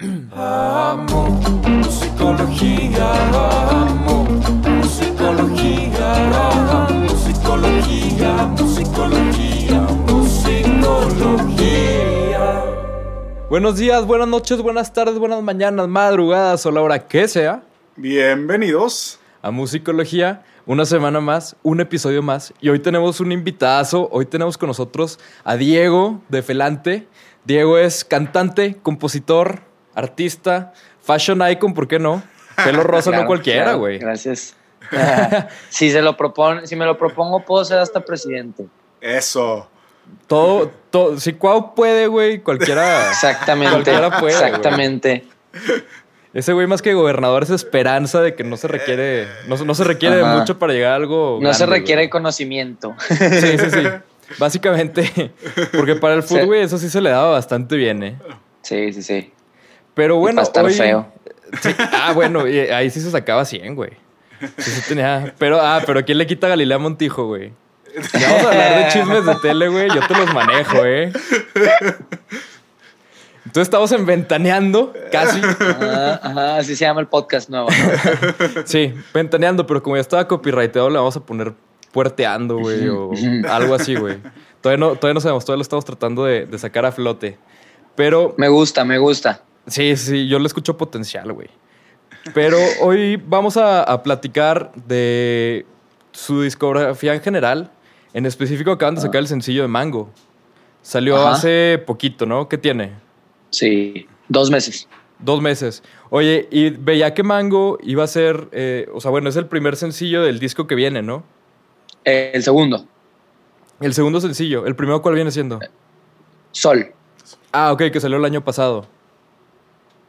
Amo musicología, amo musicología, amo musicología, musicología, musicología. Buenos días, buenas noches, buenas tardes, buenas mañanas, madrugadas o la hora que sea Bienvenidos. a Musicología. Una semana más, un episodio más. Y hoy tenemos un invitadazo. Hoy tenemos con nosotros a Diego de Felante. Diego es cantante, compositor, artista, fashion icon, ¿por qué no? Pelo rosa no cualquiera, claro, güey. Gracias. si se lo propone, si me lo propongo, puedo ser hasta presidente. Eso. Todo, todo, si Cuau puede, güey, cualquiera. Exactamente. Cualquiera puede, Exactamente. Ese güey más que gobernador es esperanza de que no se requiere, no, no se requiere de Ajá. mucho para llegar a algo. No se requiere conocimiento. Sí, sí, sí. Básicamente, porque para el fútbol, Sí. güey, eso sí se le daba bastante bien, ¿eh? Sí, sí, sí. Pero bueno, para estar hoy... feo. Sí. Ah, bueno, y ahí sí se sacaba 100, güey. Sí, sí tenía... Pero, ah, pero ¿quién le quita a Galilea Montijo, güey? Ya vamos a hablar de chismes de tele, güey. Yo te los manejo, ¿eh? Entonces estamos en Ventaneando, casi. Ajá, ajá, así se llama el podcast nuevo. ¿no? Sí, Ventaneando, pero como ya estaba copyrighteado, le vamos a poner puerteando, güey, o algo así, güey. Todavía no, todavía no sabemos, todavía lo estamos tratando de, de sacar a flote. Pero Me gusta, me gusta. Sí, sí, yo le escucho potencial, güey. Pero hoy vamos a, a platicar de su discografía en general. En específico acaban de sacar el sencillo de Mango. Salió Ajá. hace poquito, ¿no? ¿Qué tiene? Sí, dos meses. Dos meses. Oye, y veía que Mango iba a ser, eh, o sea, bueno, es el primer sencillo del disco que viene, ¿no? El segundo, El segundo sencillo. ¿El primero cuál viene siendo? Sol. Ah, ok, que salió el año pasado.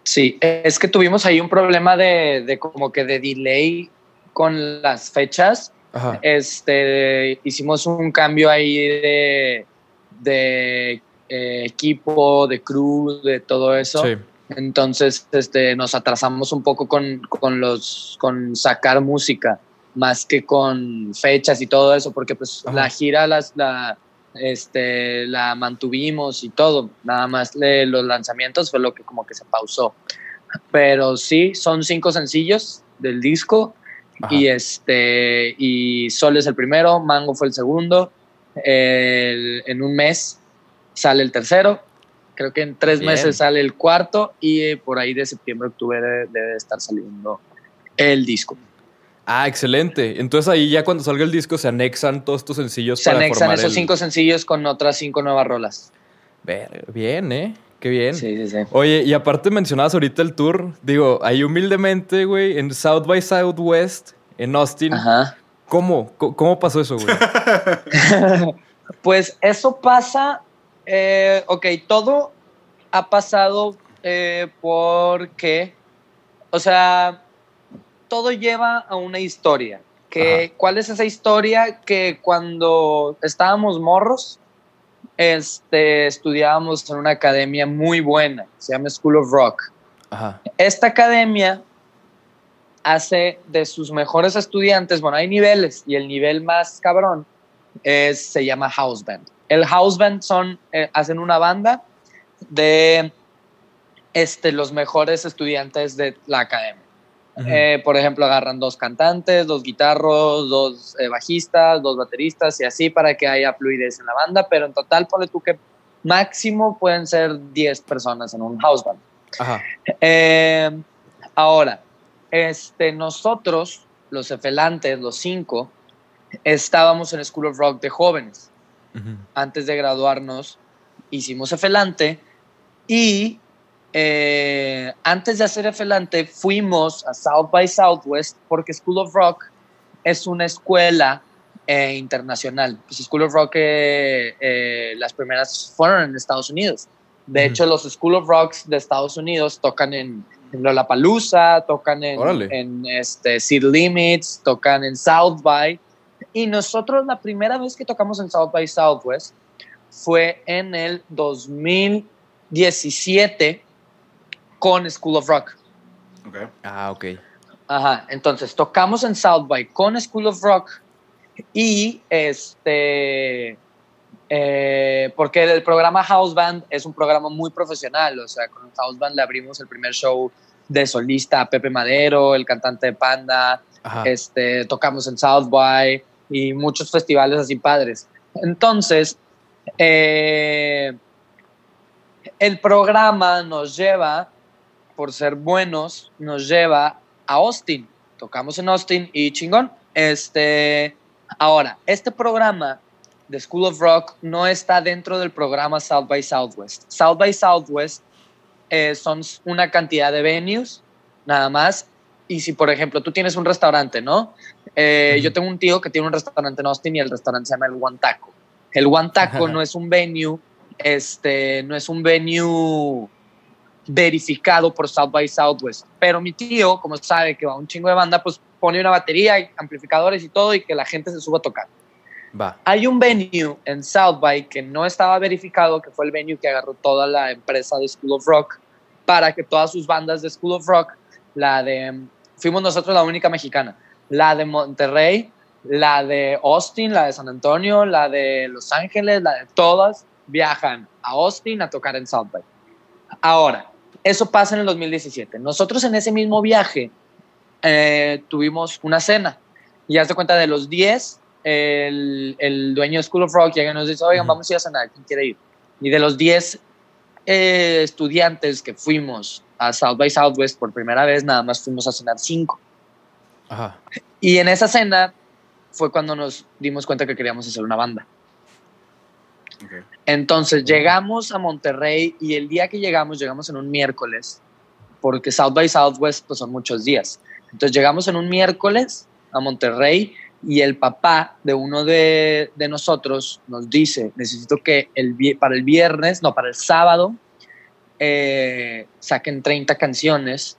Sí, es que tuvimos ahí un problema de, de como que de delay con las fechas. Ajá. Este, hicimos un cambio ahí de, de eh, equipo, de crew, de todo eso. Sí. Entonces, este, nos atrasamos un poco con, con los, con sacar música, más que con fechas y todo eso, porque pues Ajá. la gira las, la, este, la mantuvimos y todo. Nada más le- los lanzamientos fue lo que como que se pausó. Pero sí, son cinco sencillos del disco Ajá. y este y Sol es el primero, Mango fue el segundo. El- en un mes sale el tercero. Creo que en tres Bien. meses sale el cuarto y por ahí de septiembre, octubre debe, debe estar saliendo el disco. Ah, excelente. Entonces ahí ya cuando salga el disco se anexan todos estos sencillos Se para anexan formar esos el- cinco sencillos con otras cinco nuevas rolas. Ver- Bien, ¿eh? Qué bien. Sí, sí, sí. Oye, y aparte mencionabas ahorita el tour. Digo, ahí humildemente, güey, en South by Southwest, en Austin. Ajá. ¿Cómo? ¿Cómo pasó eso, güey? Pues eso pasa, eh, ok, todo ha pasado eh, porque, o sea, todo lleva a una historia. Que, ¿Cuál es esa historia? Que cuando estábamos morros, este, estudiábamos en una academia muy buena, se llama School of Rock. Ajá. Esta academia hace de sus mejores estudiantes, bueno, hay niveles y el nivel más cabrón es, se llama house band. El house band son, eh, hacen una banda de este, los mejores estudiantes de la academia. Ujú. Eh, por ejemplo, agarran dos cantantes, dos guitarros, dos eh, bajistas, dos bateristas y así para que haya fluidez en la banda, pero en total ponle tú que máximo pueden ser 10 personas en un house band. Ajá. Eh, ahora, este, nosotros, los efelantes, los cinco, estábamos en School of Rock de jóvenes. Ujú. Antes de graduarnos, hicimos efelante y eh, antes de hacer efelante, fuimos a South by Southwest porque School of Rock es una escuela eh, internacional. Pues School of Rock, eh, eh, las primeras fueron en Estados Unidos. De hecho, los School of Rocks de Estados Unidos tocan en, en Lollapalooza, tocan en, Órale. en este, City Limits, tocan en South by. Y nosotros la primera vez que tocamos en South by Southwest fue en el 2017 con School of Rock. Ok. Ah, ok. Ajá, entonces tocamos en South by con School of Rock y este Eh, porque el programa House Band es un programa muy profesional, o sea, con House Band le abrimos el primer show de solista a Pepe Madero, el cantante de Panda, Ajá. este, tocamos en South by y muchos festivales así padres. Entonces, eh, el programa nos lleva, por ser buenos, nos lleva a Austin. Tocamos en Austin y chingón. Este, ahora, este programa de School of Rock no está dentro del programa South by Southwest. South by Southwest eh, son una cantidad de venues, nada más. Y si, por ejemplo, tú tienes un restaurante, ¿no? Eh, Ujú. Yo tengo un tío que tiene un restaurante en Austin y el restaurante se llama El One Taco. El One Taco no es un venue, este, no es un venue verificado por South by Southwest. Pero mi tío, como sabe que va un chingo de banda, pues pone una batería, y amplificadores y todo y que la gente se suba a tocar. Va. Hay un venue en South by que no estaba verificado, que fue el venue que agarró toda la empresa de School of Rock para que todas sus bandas de School of Rock, la de, fuimos nosotros la única mexicana, la de Monterrey, la de Austin, la de San Antonio, la de Los Ángeles, la de todas, viajan a Austin a tocar en South by. Ahora, eso pasa en el 2017. Nosotros en ese mismo viaje eh, tuvimos una cena y haz de cuenta de los 10, el, el dueño de School of Rock llega y nos dice, oigan, Ujú. vamos a ir a cenar, ¿quién quiere ir? Y de los 10 eh, estudiantes que fuimos a South by Southwest por primera vez, nada más fuimos a cenar 5. Ajá. Y en esa cena fue cuando nos dimos cuenta que queríamos hacer una banda. Entonces llegamos a Monterrey y el día que llegamos, llegamos en un miércoles, porque South by Southwest pues, son muchos días. Entonces llegamos en un miércoles a Monterrey y el papá de uno de, de nosotros nos dice, necesito que el, para el viernes, no, para el sábado, eh, saquen 30 canciones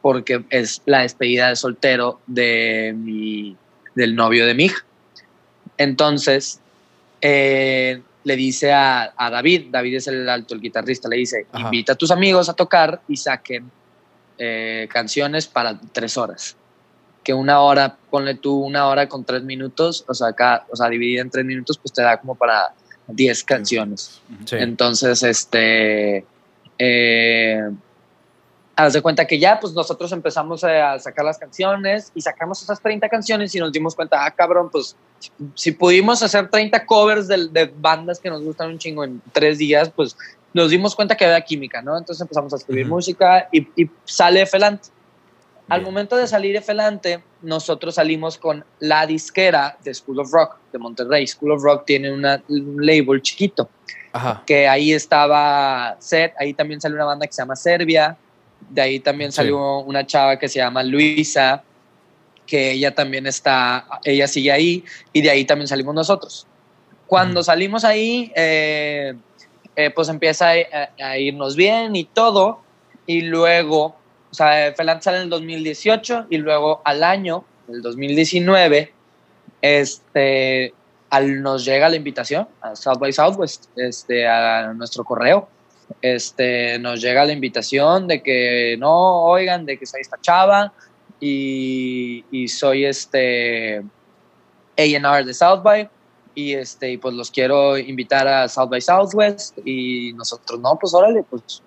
porque es la despedida de soltero de mi, del novio de mi hija. Entonces, eh, le dice a, a David, David es el alto, el guitarrista, le dice, Ajá. invita a tus amigos a tocar y saquen eh, canciones para tres horas. Que una hora, ponle tú una hora con tres minutos, o sea, cada- o sea, dividida en tres minutos, pues te da como para diez canciones. Sí. Entonces, este, eh, haz de cuenta que ya, pues nosotros empezamos a sacar las canciones y sacamos esas 30 canciones y nos dimos cuenta, ah, cabrón, pues si pudimos hacer 30 covers de, de bandas que nos gustan un chingo en tres días, pues nos dimos cuenta que había química, ¿no? Entonces empezamos a escribir Ujú. música y, y sale Felante. Al Bien. momento de salir Felante, nosotros salimos con la disquera de School of Rock de Monterrey. School of Rock tiene una- un label chiquito Ajá. que ahí estaba Set, ahí también salió una banda que se llama Serbia, de ahí también Sí. salió una chava que se llama Luisa, que ella también está, ella sigue ahí, y de ahí también salimos nosotros. Cuando salimos ahí, eh, eh, pues empieza a, irnos bien y todo, y luego, o sea, Felan sale en el 2018, y luego al año, el 2019, este, al, nos llega la invitación a South by Southwest, este, a nuestro correo. Este, nos llega la invitación de que no, oigan, de que soy esta chava y, y soy este A&R de South by y este, y pues los quiero invitar a South by Southwest y nosotros, no, pues órale, pues,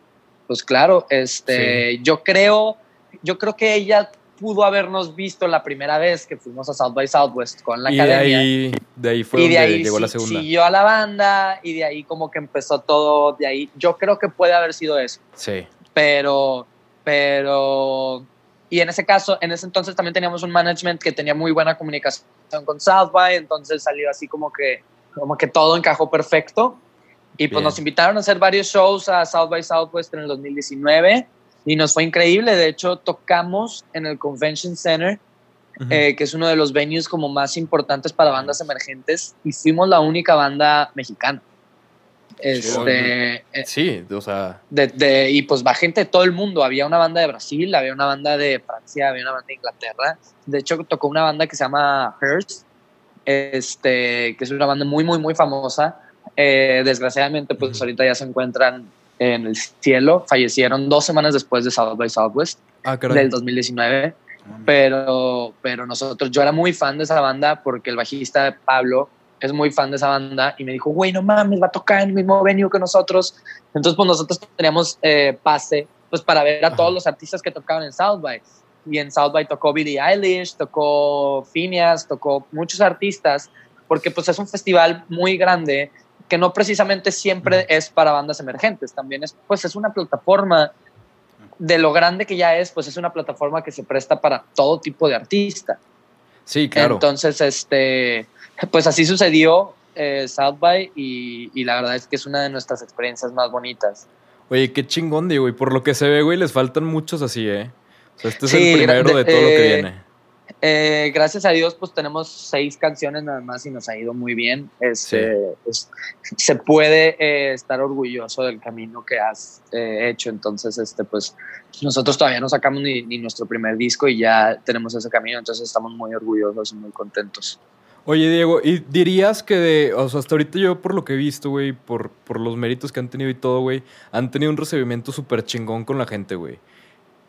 pues claro, este, yo creo, yo creo que ella pudo habernos visto la primera vez que fuimos a South by Southwest con la y de academia ahí, de ahí fue y de donde ahí llegó la segunda. siguió a la banda y de ahí como que empezó todo de ahí yo creo que puede haber sido eso Sí. pero pero y en ese caso en ese entonces también teníamos un management que tenía muy buena comunicación con South by entonces salió así como que como que todo encajó perfecto y pues Bien. nos invitaron a hacer varios shows a South by Southwest en el 2019 y nos fue increíble de hecho tocamos en el Convention Center Ujú. eh, que es uno de los venues como más importantes para bandas emergentes y fuimos la única banda mexicana. Este, eh, sí, o sea, de, de- y pues va gente de todo el mundo. Había una banda de Brasil, había una banda de Francia, había una banda de Inglaterra. De hecho, tocó una banda que se llama Hearst, este, que es una banda muy, muy, muy famosa. Eh, desgraciadamente, pues Ujú. ahorita ya se encuentran en el cielo. Fallecieron dos semanas después de South by Southwest ah, del 2019 pero, pero nosotros, yo era muy fan de esa banda porque el bajista Pablo es muy fan de esa banda y me dijo, güey, no mames, va a tocar en el mismo venue que nosotros. Entonces, pues nosotros teníamos eh, pase pues para ver a Ajá. todos los artistas que tocaban en South by. Y en South by tocó Billie Eilish, tocó Phineas, tocó muchos artistas, porque pues es un festival muy grande que no precisamente siempre es para bandas emergentes, también es pues es una plataforma de lo grande que ya es, pues es una plataforma que se presta para todo tipo de artista. Sí, claro. Entonces, este, pues así sucedió eh, South by y, y la verdad es que es una de nuestras experiencias más bonitas. Oye, qué chingón, Diego. Y por lo que se ve, güey, les faltan muchos así, ¿eh? O sea, este es el primero de- de, todo lo que eh, viene. Eh, gracias a Dios, pues tenemos seis canciones nada más y nos ha ido muy bien. Este, se puede eh, estar orgulloso del camino que has eh, hecho. Entonces, este, pues nosotros todavía no sacamos ni, ni nuestro primer disco y ya tenemos ese camino. Entonces, estamos muy orgullosos y muy contentos. Oye, Diego, ¿y dirías que de, o sea, hasta ahorita yo por lo que he visto, güey, por, por los méritos que han tenido y todo, güey, han tenido un recibimiento súper chingón con la gente, güey.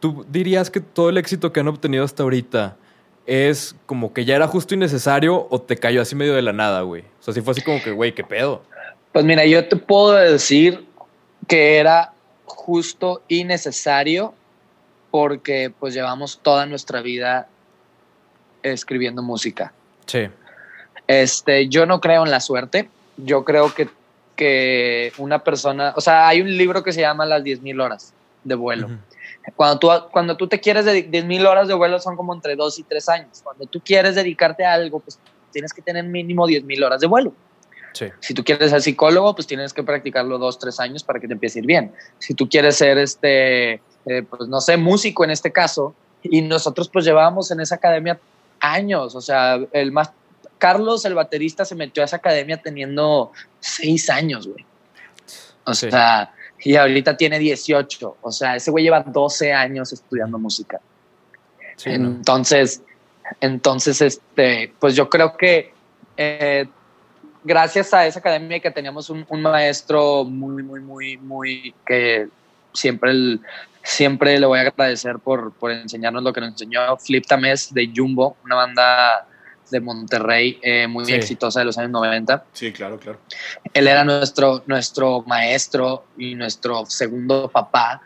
¿Tú dirías que todo el éxito que han obtenido hasta ahorita es como que ya era justo y necesario o te cayó así medio de la nada, güey? O sea, si fue así como que, güey, qué pedo. Pues mira, yo te puedo decir que era justo y necesario porque pues llevamos toda nuestra vida escribiendo música. Sí. Este, yo no creo en la suerte. Yo creo que, que una persona, o sea, hay un libro que se llama Las 10.000 horas de vuelo. Cuando tú, cuando tú te quieres dedicar, 10.000 horas de vuelo son como entre 2 y 3 años. Cuando tú quieres dedicarte a algo, pues tienes que tener mínimo 10.000 horas de vuelo. Sí. Si tú quieres ser psicólogo, pues tienes que practicarlo dos, tres años para que te empiece a ir bien. Si tú quieres ser, este, eh, pues no sé, músico en este caso, y nosotros pues llevábamos en esa academia años, o sea, el más, Carlos, el baterista, se metió a esa academia teniendo seis años, güey. O Sí. sea, y ahorita tiene 18, o sea, ese güey lleva 12 años estudiando música. Sí, ¿no? Entonces, entonces, este, pues yo creo que eh, gracias a esa academia que teníamos un, un maestro muy, muy, muy, muy que siempre, el- siempre le voy a agradecer por, por enseñarnos lo que nos enseñó. Flip Tamés de Jumbo, una banda de Monterrey eh, muy Sí. exitosa de los años 90 Sí, claro, claro. él era nuestro, nuestro maestro y nuestro segundo papá.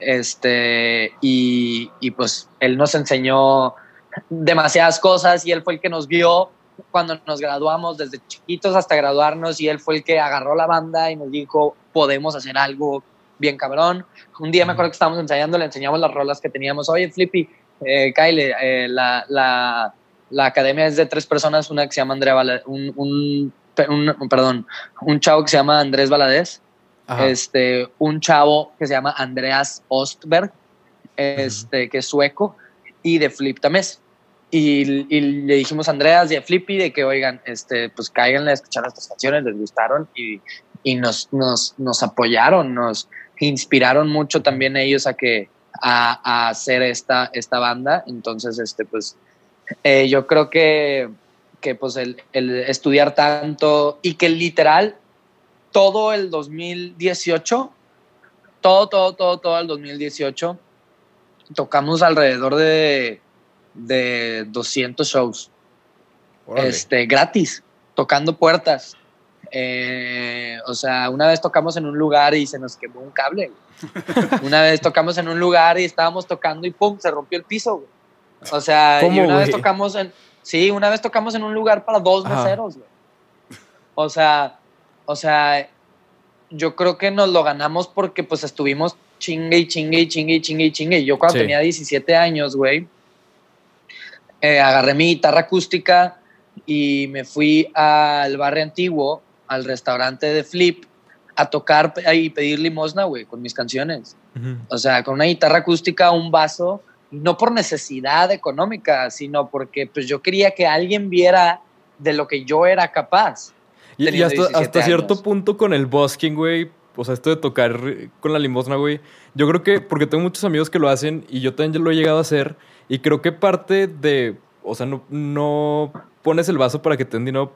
Este, y, y pues él nos enseñó demasiadas cosas y él fue el que nos vio cuando nos graduamos, desde chiquitos hasta graduarnos, y él fue el que agarró la banda y nos dijo, podemos hacer algo bien cabrón. Un día me acuerdo que estábamos ensayando, le enseñamos las rolas que teníamos. Oye, Flippy, eh, Kyle, eh, la, la, la academia es de tres personas, una que se llama Andrea Valadez, un, un, pe- un- perdón, un chavo que se llama Andrés Valadez, Ajá. este, un chavo que se llama Andreas Ostberg, este, que es sueco, y de Flip Tamés. Y, y le dijimos a Andreas y a Flippy de que, oigan, este, pues cáiganle a escuchar estas canciones, les gustaron y, y nos, nos, nos apoyaron, nos inspiraron mucho también ellos a que a, a hacer esta, esta banda. Entonces, este, pues, eh, yo creo que, que pues el, el estudiar tanto y que literal todo el 2018, todo, todo, todo, todo el 2018, tocamos alrededor de, de 200 shows, Órale. este, gratis, tocando puertas. Eh, o sea, una vez tocamos en un lugar y se nos quemó un cable. una vez tocamos en un lugar y estábamos tocando y pum, se rompió el piso. güey. O sea, y ¿Cómo, una vez tocamos en, sí, una vez tocamos en un lugar para dos Ajá. meseros. güey. O sea, o sea, yo creo que nos lo ganamos porque pues estuvimos chingue y chingue y chingue y chingue y chingue. Yo cuando Sí. tenía 17 años, güey, eh, agarré mi guitarra acústica y me fui al barrio antiguo, al restaurante de Flip, a tocar y pedir limosna, güey, con mis canciones. O sea, con una guitarra acústica, un vaso, no por necesidad económica, sino porque pues yo quería que alguien viera de lo que yo era capaz. Y, hasta, 17 hasta cierto punto con el busking, güey. O sea, esto de tocar con la limosna, güey. Yo creo que, porque tengo muchos amigos que lo hacen y yo también lo he llegado a hacer. Y creo que parte de, o sea, no, no pones el vaso para que te den dinero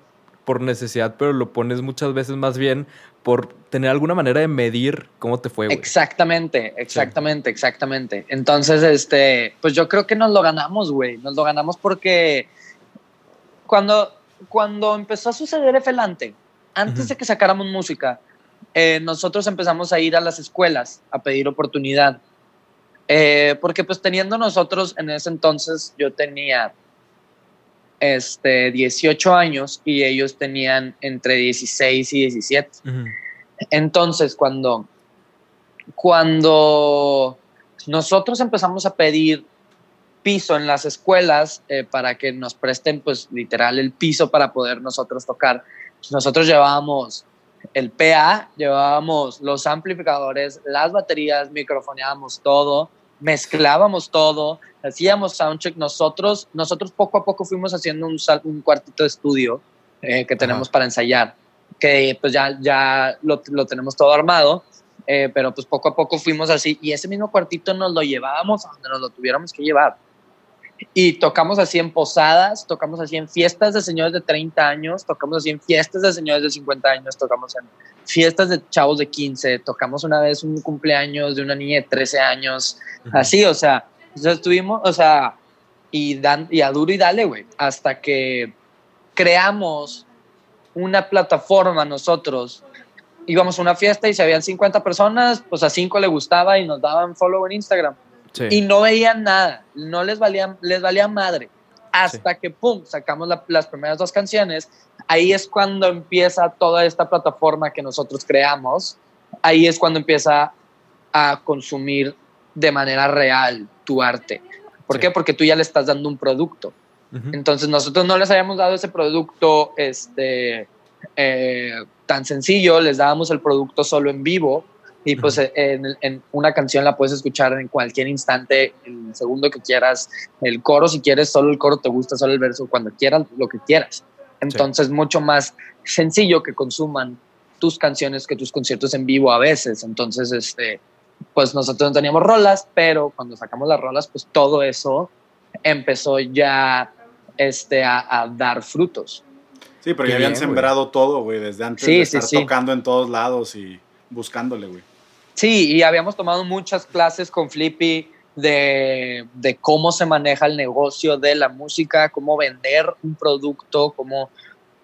por necesidad, pero lo pones muchas veces más bien por tener alguna manera de medir cómo te fue, güey. Exactamente, exactamente, exactamente. Entonces, este, pues yo creo que nos lo ganamos, güey. Nos lo ganamos porque cuando, cuando empezó a suceder Efelante, antes de que sacáramos música, eh, nosotros empezamos a ir a las escuelas a pedir oportunidad. Eh, porque pues teniendo nosotros en ese entonces, yo tenía este, 18 años y ellos tenían entre 16 y 17. Ujú. Entonces, cuando, cuando nosotros empezamos a pedir piso en las escuelas eh, para que nos presten, pues literal, el piso para poder nosotros tocar, pues, nosotros llevábamos el PA, llevábamos los amplificadores, las baterías, microfoneábamos todo, mezclábamos todo, hacíamos soundcheck. Nosotros, nosotros poco a poco fuimos haciendo un, sal- un cuartito de estudio eh, que tenemos Ajá. para ensayar, que pues ya, ya lo, lo tenemos todo armado, eh, pero pues poco a poco fuimos así y ese mismo cuartito nos lo llevábamos a donde nos lo tuviéramos que llevar. Y tocamos así en posadas, tocamos así en fiestas de señores de 30 años, tocamos así en fiestas de señores de 50 años, tocamos en fiestas de chavos de 15, tocamos una vez un cumpleaños de una niña de 13 años, Ujú. así, o sea, sea, estuvimos, o sea, y, dan, y a duro y dale, güey, hasta que creamos una plataforma nosotros. Íbamos a una fiesta y si habían 50 personas, pues a 5 le gustaba y nos daban follow en Instagram Sí. y no veían nada, no les valía, les valía madre. Hasta que, pum, sacamos la- las primeras dos canciones. Ahí es cuando empieza toda esta plataforma que nosotros creamos. Ahí es cuando empieza a consumir de manera real tu arte. ¿Por Sí. qué? Porque tú ya le estás dando un producto. Entonces nosotros no les habíamos dado ese producto este, eh, tan sencillo, les dábamos el producto solo en vivo y pues en, en una canción la puedes escuchar en cualquier instante, el segundo que quieras, el coro si quieres, solo el coro te gusta, solo el verso, cuando quieras, lo que quieras. Entonces mucho más sencillo que consuman tus canciones que tus conciertos en vivo a veces. Entonces, este, pues nosotros no teníamos rolas, pero cuando sacamos las rolas, pues todo eso empezó ya este, a, a dar frutos. Sí, pero Qué ya habían bien, sembrado todo, güey, desde antes Sí, de sí, estar sí. tocando en todos lados y buscándole, güey. Sí, y habíamos tomado muchas clases con Flippy de, de cómo se maneja el negocio de la música, cómo vender un producto, cómo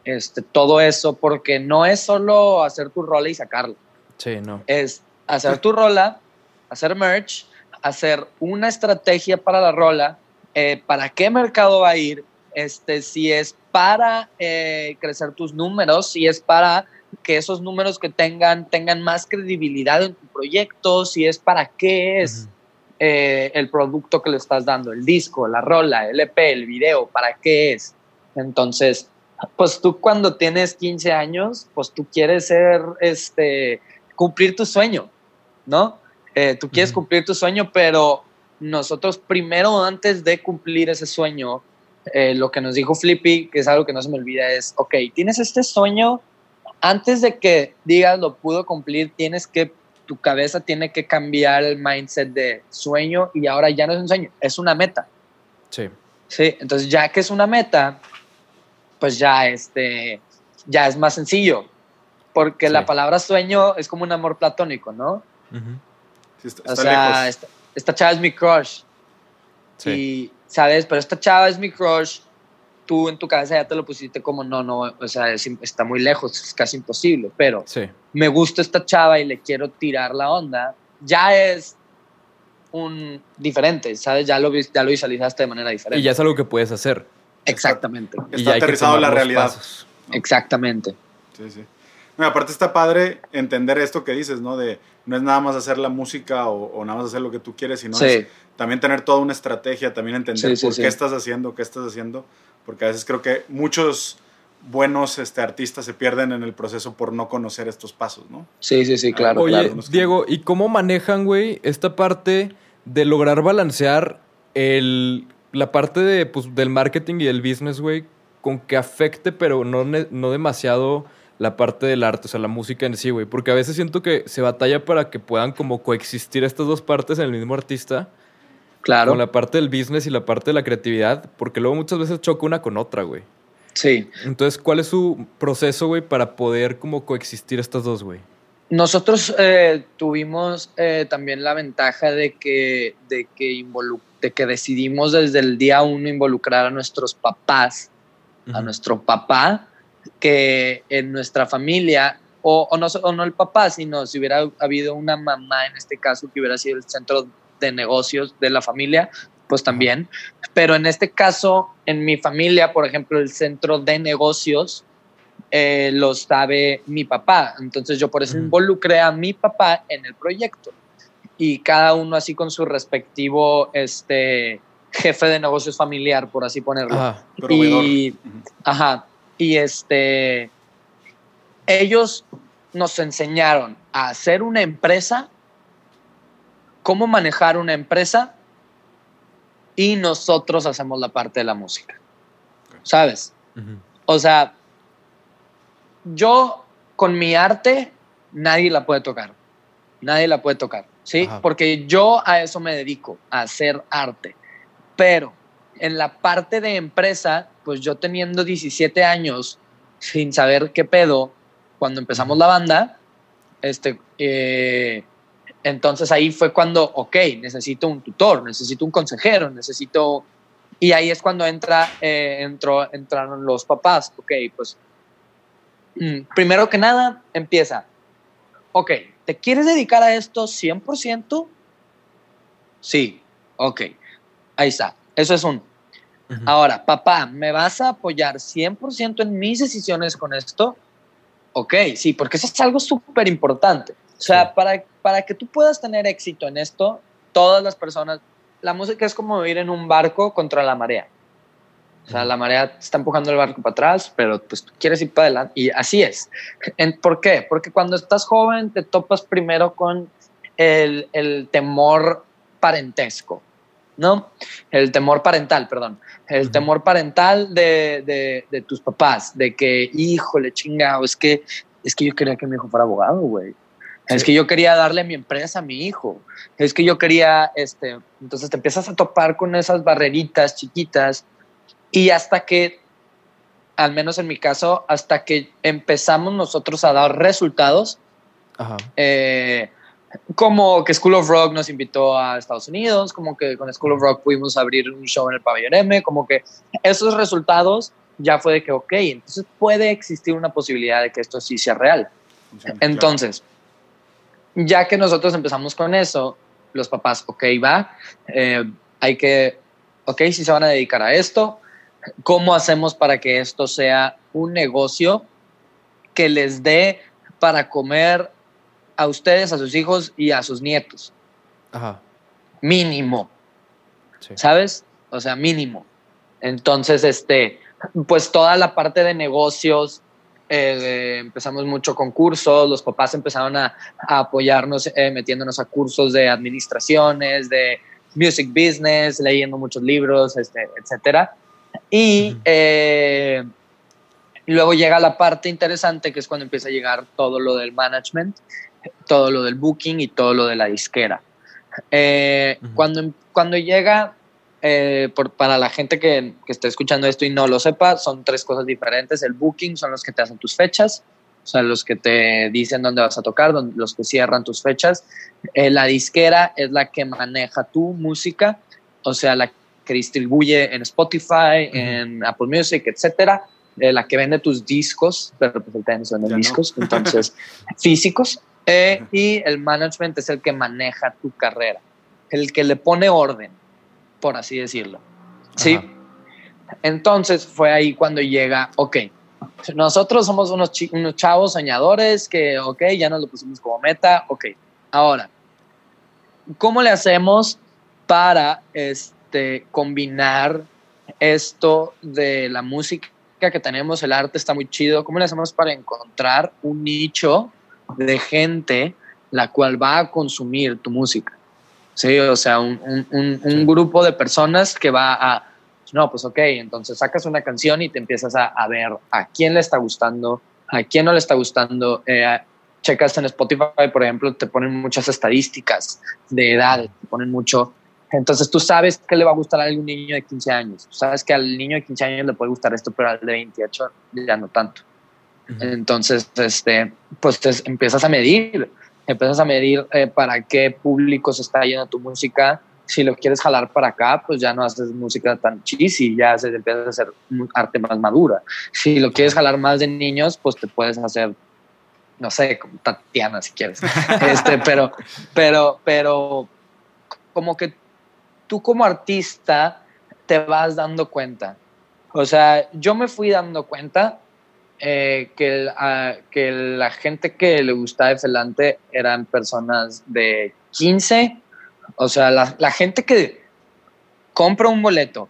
este, todo eso, porque no es solo hacer tu rola y sacarla. Sí, no. es hacer tu rola, hacer merch, hacer una estrategia para la rola, eh, para qué mercado va a ir, este, si es para eh, crecer tus números, si es para que esos números que tengan tengan más credibilidad en tu proyecto, si es para qué es eh, el producto que le estás dando, el disco, la rola, el EP, el video, para qué es. Entonces, pues tú cuando tienes 15 años, pues tú quieres ser, este, cumplir tu sueño, ¿no? Eh, tú quieres cumplir tu sueño, pero nosotros primero, antes de cumplir ese sueño, eh, lo que nos dijo Flippy, que es algo que no se me olvida, es, ok, tienes este sueño, antes de que digas lo pudo cumplir, tienes que, tu cabeza tiene que cambiar el mindset de sueño y ahora ya no es un sueño, es una meta. Sí. Sí, entonces ya que es una meta, pues ya este, ya es más sencillo, porque Sí. la palabra sueño es como un amor platónico, ¿no? Ujú. Sí, está, O está sea, lejos. esta, esta chava es mi crush Sí. y, ¿sabes? Pero esta chava es mi crush, tú en tu cabeza ya te lo pusiste como, no, no, o sea, es está muy lejos, es casi imposible, pero Sí. me gusta esta chava y le quiero tirar la onda, ya es un diferente, ¿sabes? Ya lo, ya lo visualizaste de manera diferente. Y ya es algo que puedes hacer. Exactamente. Y Está ya hay que aterrizado la realidad. pasos. Exactamente. Sí, sí. No, y aparte está padre entender esto que dices, ¿no? De no es nada más hacer la música o, o nada más hacer lo que tú quieres, sino Sí. es también tener toda una estrategia, también entender Sí, sí, por sí. qué estás haciendo, qué estás haciendo, porque a veces creo que muchos buenos este, artistas se pierden en el proceso por no conocer estos pasos, ¿no? Sí, sí, sí, claro, Oye, claro. Diego, ¿y cómo manejan, güey, esta parte de lograr balancear el, la parte de, pues, del marketing y del business, güey, con que afecte, pero no, no demasiado la parte del arte, o sea, la música en sí, güey? Porque a veces siento que se batalla para que puedan como coexistir estas dos partes en el mismo artista, Claro. con la parte del business y la parte de la creatividad, porque luego muchas veces choca una con otra, güey. Sí. Entonces, ¿cuál es su proceso, güey, para poder como coexistir estas dos, güey? Nosotros eh, tuvimos eh, también la ventaja de que, de, que de que decidimos desde el día uno involucrar a nuestros papás a nuestro papá, que en nuestra familia, o, o no, o no el papá, sino si hubiera habido una mamá en este caso que hubiera sido el centro de negocios de la familia, pues también. Pero en este caso, en mi familia, por ejemplo, el centro de negocios eh, lo sabe mi papá. Entonces yo por eso involucré a mi papá en el proyecto. Y cada uno así con su respectivo este, jefe de negocios familiar, por así ponerlo. Y, ajá, y este, ellos nos enseñaron a hacer una empresa, cómo manejar una empresa, y nosotros hacemos la parte de la música. ¿Sabes? O sea, yo con mi arte nadie la puede tocar. Nadie la puede tocar, ¿sí? Ajá. Porque yo a eso me dedico, a hacer arte. Pero en la parte de empresa, pues yo teniendo 17 años, sin saber qué pedo, cuando empezamos la banda, este, eh, entonces ahí fue cuando, ok, necesito un tutor, necesito un consejero, necesito... Y ahí es cuando entra, eh, entró, entraron los papás, ok, pues mm, primero que nada empieza, ok, ¿te quieres dedicar a esto 100%? Sí, ok, ahí está, eso es un... Ujú. Ahora, papá, ¿me vas a apoyar 100% en mis decisiones con esto? Ok, sí, porque eso es algo súper importante. O sea, Sí. para, para que tú puedas tener éxito en esto, todas las personas, la música es como ir en un barco contra la marea. O sea, la marea te está empujando el barco para atrás, pero pues tú quieres ir para adelante. Y así es. ¿Por qué? Porque cuando estás joven te topas primero con el, el temor parentesco, ¿no? El temor parental, perdón. El Ujú. temor parental de, de- de tus papás, de que, híjole, chingado, es que, es que yo quería que mi hijo fuera abogado, güey. Es que yo quería darle mi empresa a mi hijo. Es que yo quería, este, entonces te empiezas a topar con esas barreritas chiquitas y hasta que, al menos en mi caso, hasta que empezamos nosotros a dar resultados, Ajá. eh, como que School of Rock nos invitó a Estados Unidos, como que con School of Rock pudimos abrir un show en el pabellón M, como que esos resultados ya fue de que, ok, entonces puede existir una posibilidad de que esto sí sea real. Entonces, ya que nosotros empezamos con eso, los papás, ok, va, eh, hay que, ok, si se van a dedicar a esto, ¿cómo hacemos para que esto sea un negocio que les dé para comer a ustedes, a sus hijos y a sus nietos? Ajá. Mínimo, Sí. ¿sabes? O sea, mínimo. Entonces, este, pues toda la parte de negocios, eh, empezamos mucho con cursos, los papás empezaron a, a apoyarnos eh, metiéndonos a cursos de administraciones, de music business, leyendo muchos libros, este, etcétera. Y Ujú. eh, luego llega la parte interesante, que es cuando empieza a llegar todo lo del management, todo lo del booking y todo lo de la disquera. Eh, Ujú. cuando, cuando llega, eh, por- para la gente que, que esté escuchando esto y no lo sepa, son tres cosas diferentes. El booking son los que te hacen tus fechas, o sea, los que te dicen dónde vas a tocar, don- los que cierran tus fechas. Eh, la disquera es la que maneja tu música, o sea, la que distribuye en Spotify, Ujú. en Apple Music, etcétera. Eh, la que vende tus discos, pero pues no venden Ya no. discos, entonces físicos. Eh, y el management es el que maneja tu carrera, el que le pone orden, por así decirlo. ¿Sí? Ajá. Entonces fue ahí cuando llega, ok, nosotros somos unos, unos chavos soñadores que, ok, ya nos lo pusimos como meta, ok. Ahora, ¿cómo le hacemos para este, combinar esto de la música que tenemos, el arte está muy chido? ¿Cómo le hacemos para encontrar un nicho de gente la cual va a consumir tu música? Sí, o sea, un, un- un- grupo de personas que va a, no, pues ok, entonces sacas una canción y te empiezas a, a ver a quién le está gustando, a quién no le está gustando. Eh, checas en Spotify, por ejemplo, te ponen muchas estadísticas de edades, te ponen mucho. Entonces tú sabes que le va a gustar a algún niño de 15 años. Tú sabes que al niño de 15 años le puede gustar esto, pero al de 28 ya no tanto. Entonces, este, pues te empiezas a medir, empiezas a medir eh, para qué público se está yendo tu música, Si lo quieres jalar para acá, pues ya no haces música tan cheesy, ya se empieza a hacer arte más madura. Si lo quieres jalar más de niños, pues te puedes hacer, no sé, como Tatiana si quieres. este, pero, pero, pero, como que tú como artista te vas dando cuenta. O sea, yo me fui dando cuenta eh, que, el- que la gente que le gustaba de Felante eran personas de 15, o sea, la, la gente que compra un boleto,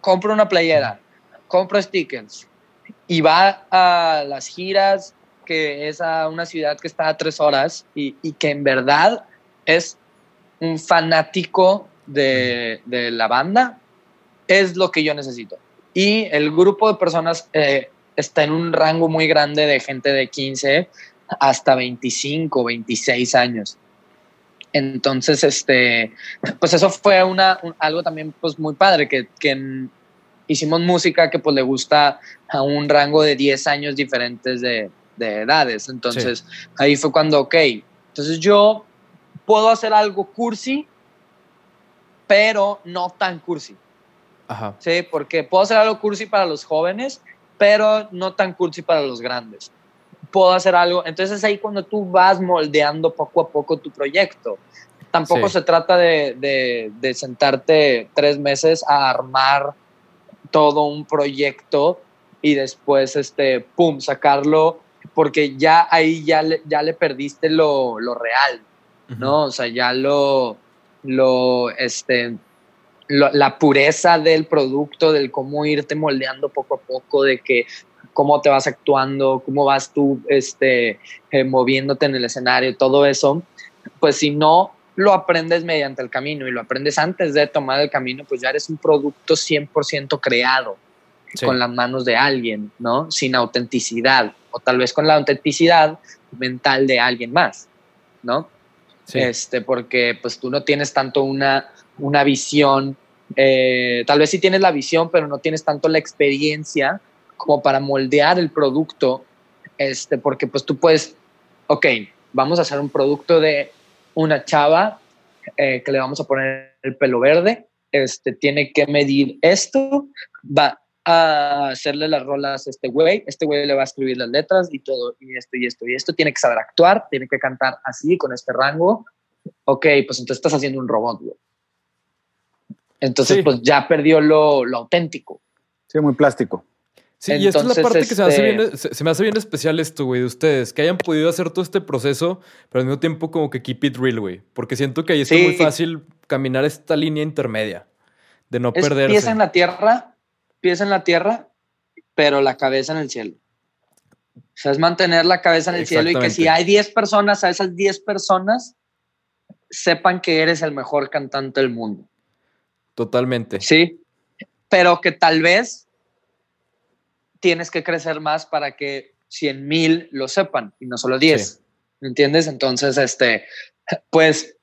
compra una playera, compra stickers y va a las giras, que es a una ciudad que está a tres horas y, y que en verdad es un fanático de, de la banda, es lo que yo necesito. Y el grupo de personas eh, está en un rango muy grande de gente de 15 hasta 25, 26 años. Entonces, este, pues eso fue una, un- algo también pues muy padre, que, que hicimos música que pues le gusta a un rango de 10 años diferentes de, de edades. Entonces, ahí fue cuando, ok, entonces yo puedo hacer algo cursi, pero no tan cursi. Ajá. Sí, porque puedo hacer algo cursi para los jóvenes, pero no tan cursi para los grandes. Puedo hacer algo, entonces es ahí cuando tú vas moldeando poco a poco tu proyecto. Tampoco Sí. se trata de, de- de sentarte tres meses a armar todo un proyecto y después, este, pum, sacarlo, porque ya ahí ya le, ya le perdiste lo, lo real. ¿no? O sea, ya lo, lo, este, lo- la pureza del producto, del cómo irte moldeando poco a poco, de que cómo te vas actuando, cómo vas tú, este, eh, moviéndote en el escenario, todo eso, pues si no lo aprendes mediante el camino y lo aprendes antes de tomar el camino, pues ya eres un producto 100% creado Sí. con las manos de alguien, ¿no? Sin autenticidad, o tal vez con la autenticidad mental de alguien más, ¿no? Sí. este, porque pues tú no tienes tanto una, una visión, eh, tal vez sí tienes la visión, pero no tienes tanto la experiencia como para moldear el producto, este, porque pues tú puedes, ok, vamos a hacer un producto de una chava eh, que le vamos a poner el pelo verde, este, tiene que medir esto, va a hacerle las rolas a este güey, este güey le va a escribir las letras y todo, y esto y esto y esto, tiene que saber actuar, tiene que cantar así, con este rango, ok, pues entonces estás haciendo un robot, güey. Entonces, Sí. pues ya perdió lo, lo auténtico. Sí, muy plástico. Sí, y esta es la parte que se me, hace bien, se, se me hace bien especial esto, güey, de ustedes, que hayan podido hacer todo este proceso, pero al mismo tiempo como que keep it real, güey. Porque siento que ahí está Sí. muy fácil caminar esta línea intermedia, de no Es perderse. pies en la tierra, pies en la tierra, pero la cabeza en el cielo. O sea, es mantener la cabeza en el cielo y que si hay 10 personas, a esas 10 personas sepan que eres el mejor cantante del mundo. Totalmente. Sí, pero que tal vez tienes que crecer más para que 100 mil lo sepan y no solo 10. ¿Me entiendes? Entonces, este, pues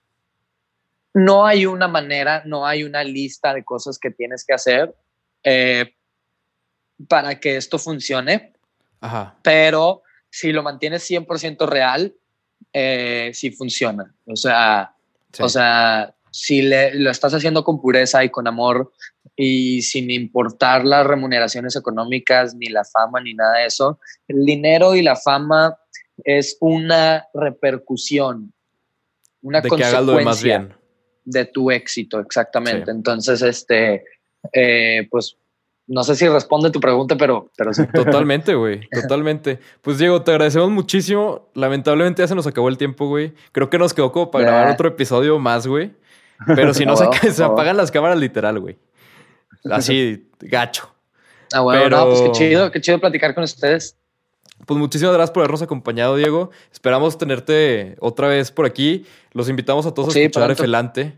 no hay una manera, no hay una lista de cosas que tienes que hacer eh, para que esto funcione, Ajá. pero si lo mantienes 100% real, eh, sí funciona. O sea, sí. o sea, si le- lo estás haciendo con pureza y con amor y sin importar las remuneraciones económicas, ni la fama, ni nada de eso, el dinero y la fama es una repercusión, una de que hagas lo demás consecuencia bien. de tu éxito, exactamente. Sí. Entonces, este, eh, pues, no sé si responde tu pregunta, pero, pero sí. Totalmente, güey. Totalmente. Pues Diego, te agradecemos muchísimo. Lamentablemente ya se nos acabó el tiempo, güey. Creo que nos quedó como para grabar otro episodio más, güey. Pero si no, se, apagan las cámaras literal, güey. Así, gacho. Ah, bueno, Pero- no, pues qué chido, qué chido platicar con ustedes. Pues muchísimas gracias por habernos acompañado, Diego. Esperamos tenerte otra vez por aquí. Los invitamos a todos a escuchar. Efelante.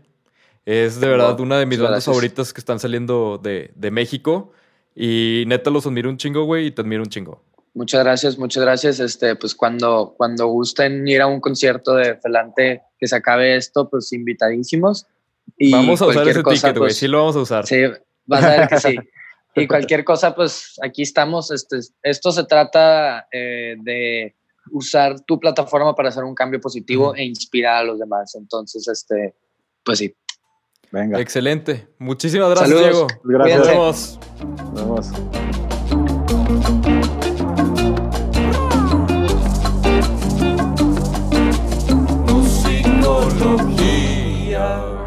Es de verdad una de mis bandas gracias. favoritas que están saliendo de, de México. Y neta los admiro un chingo, güey, y te admiro un chingo. Muchas gracias, muchas gracias. Este, pues cuando, cuando gusten ir a un concierto de Felante que se acabe esto, pues invitadísimos. Vamos a usar ese ticket, güey. Sí lo vamos a usar. Sí, vas a ver que sí. y cualquier cosa, pues aquí estamos. Este, esto se trata de usar tu plataforma para hacer un cambio positivo e inspirar a los demás. Entonces, este, pues sí. Venga. Excelente. Muchísimas gracias, Diego. Gracias. Nos vemos. Nos vemos. Musicología.